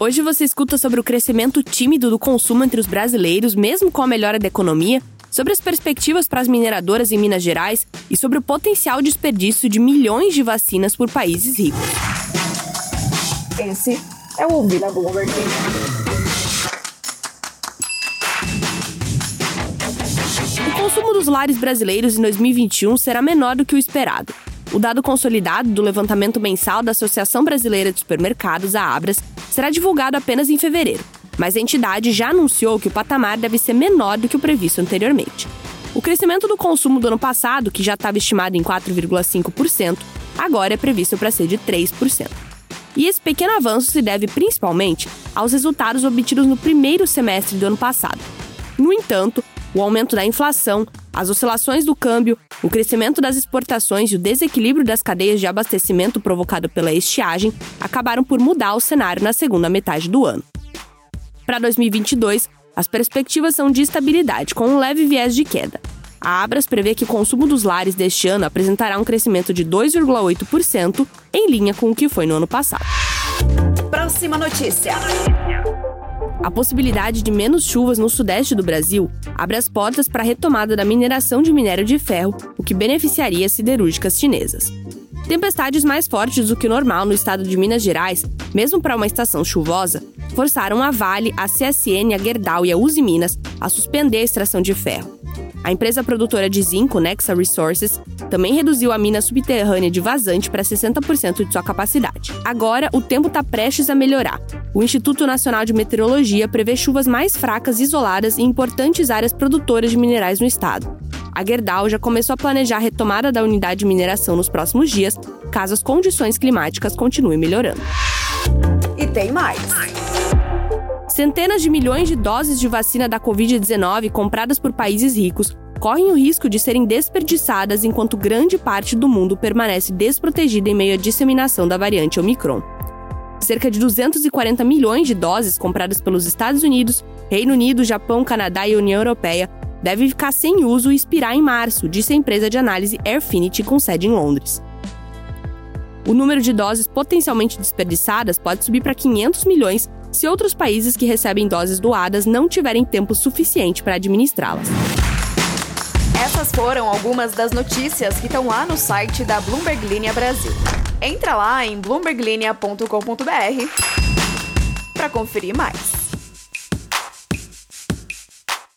Hoje você escuta sobre o crescimento tímido do consumo entre os brasileiros, mesmo com a melhora da economia, sobre as perspectivas para as mineradoras em Minas Gerais e sobre o potencial desperdício de milhões de vacinas por países ricos. Esse é o da Bloomberg. O consumo dos lares brasileiros em 2021 será menor do que o esperado. O dado consolidado do levantamento mensal da Associação Brasileira de Supermercados, a Abras, será divulgado apenas em fevereiro, mas a entidade já anunciou que o patamar deve ser menor do que o previsto anteriormente. O crescimento do consumo do ano passado, que já estava estimado em 4,5%, agora é previsto para ser de 3%. E esse pequeno avanço se deve principalmente aos resultados obtidos no primeiro semestre do ano passado. No entanto, o aumento da inflação, as oscilações do câmbio, o crescimento das exportações e o desequilíbrio das cadeias de abastecimento provocado pela estiagem acabaram por mudar o cenário na segunda metade do ano. Para 2022, as perspectivas são de estabilidade, com um leve viés de queda. A Abras prevê que o consumo dos lares deste ano apresentará um crescimento de 2,8%, em linha com o que foi no ano passado. Próxima notícia. A possibilidade de menos chuvas no sudeste do Brasil abre as portas para a retomada da mineração de minério de ferro, o que beneficiaria as siderúrgicas chinesas. Tempestades mais fortes do que o normal no estado de Minas Gerais, mesmo para uma estação chuvosa, forçaram a Vale, a CSN, a Gerdau e a Uzi Minas a suspender a extração de ferro. A empresa produtora de zinco, Nexa Resources, também reduziu a mina subterrânea de vazante para 60% de sua capacidade. Agora, o tempo está prestes a melhorar. O Instituto Nacional de Meteorologia prevê chuvas mais fracas isoladas em importantes áreas produtoras de minerais no estado. A Gerdau já começou a planejar a retomada da unidade de mineração nos próximos dias, caso as condições climáticas continuem melhorando. E tem mais. Centenas de milhões de doses de vacina da Covid-19 compradas por países ricos correm o risco de serem desperdiçadas enquanto grande parte do mundo permanece desprotegida em meio à disseminação da variante Omicron. Cerca de 240 milhões de doses compradas pelos Estados Unidos, Reino Unido, Japão, Canadá e União Europeia devem ficar sem uso e expirar em março, disse a empresa de análise Airfinity com sede em Londres. O número de doses potencialmente desperdiçadas pode subir para 500 milhões se outros países que recebem doses doadas não tiverem tempo suficiente para administrá-las. Essas foram algumas das notícias que estão lá no site da Bloomberg Linha Brasil. Entra lá em bloomberglinea.com.br para conferir mais.